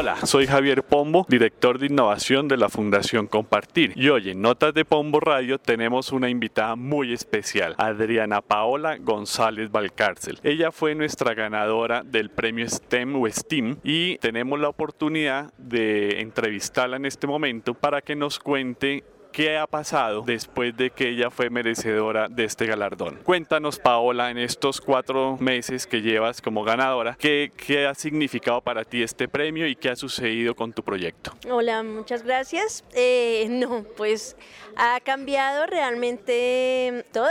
Hola, soy Javier Pombo, director de innovación de la Fundación Compartir. Y hoy en Notas de Pombo Radio tenemos una invitada muy especial, Adriana Paola González Valcárcel. Ella fue nuestra ganadora del premio STEM o STEAM y tenemos la oportunidad de entrevistarla en este momento para que nos cuente ¿Qué ha pasado después de que ella fue merecedora de este galardón? Cuéntanos, Paola, en estos cuatro meses que llevas como ganadora, ¿qué, ha significado para ti este premio y qué ha sucedido con tu proyecto? Hola, muchas gracias. Eh, no, pues ha cambiado realmente todo.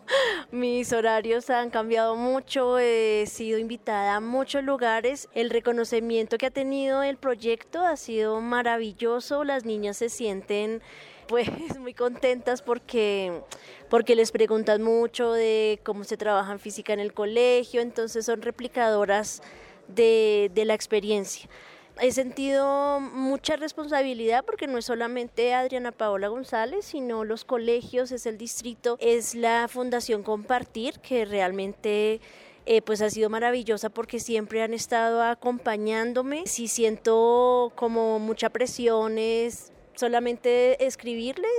Mis horarios han cambiado mucho, he sido invitada a muchos lugares. El reconocimiento que ha tenido el proyecto ha sido maravilloso. Las niñas se sienten pues muy contentas porque, porque les preguntan mucho de cómo se trabaja en física en el colegio, entonces son replicadoras de, de la experiencia. He sentido mucha responsabilidad porque no es solamente Adriana Paola González, sino los colegios, es el distrito, es la Fundación Compartir, que realmente eh, pues ha sido maravillosa porque siempre han estado acompañándome. Si siento como mucha presión es solamente escribirles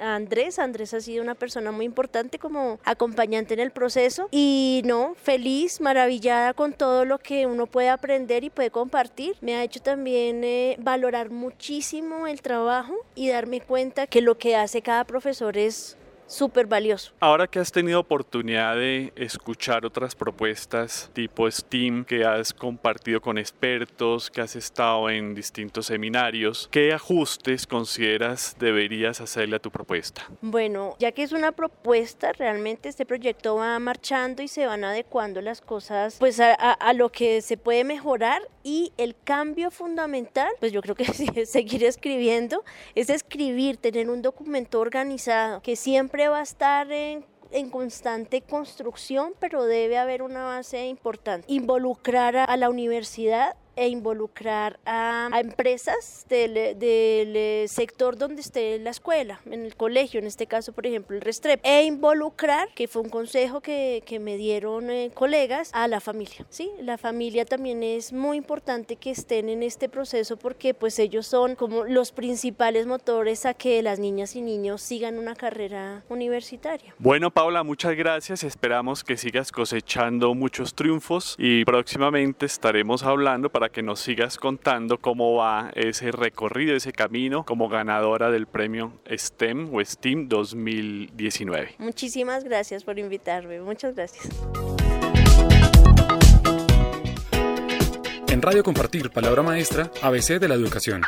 a Andrés. Andrés ha sido una persona muy importante como acompañante en el proceso y no, feliz, maravillada con todo lo que uno puede aprender y puede compartir. Me ha hecho también eh, valorar muchísimo el trabajo y darme cuenta que lo que hace cada profesor es súper valioso. Ahora que has tenido oportunidad de escuchar otras propuestas tipo STEAM que has compartido con expertos, que has estado en distintos seminarios, ¿qué ajustes consideras deberías hacerle a tu propuesta? Bueno, ya que es una propuesta, realmente este proyecto va marchando y se van adecuando las cosas pues a, a lo que se puede mejorar y el cambio fundamental, pues yo creo que es seguir escribiendo, es escribir, tener un documento organizado que siempre va a estar en, constante construcción, pero debe haber una base importante. Involucrar a la universidad e involucrar a, empresas del, del, sector donde esté la escuela, en el colegio, en este caso, por ejemplo, el Restrep, e involucrar, que fue un consejo que, que me dieron eh, colegas, a la familia. ¿sí? La familia también es muy importante que estén en este proceso porque pues ellos son como los principales motores a que las niñas y niños sigan una carrera universitaria. Bueno, Paula, muchas gracias. Esperamos que sigas cosechando muchos triunfos y próximamente estaremos hablando para que nos sigas contando cómo va ese recorrido, ese camino como ganadora del premio STEM o STEAM 2019. Muchísimas gracias por invitarme, muchas gracias. En Radio Compartir, palabra maestra, ABC de la educación.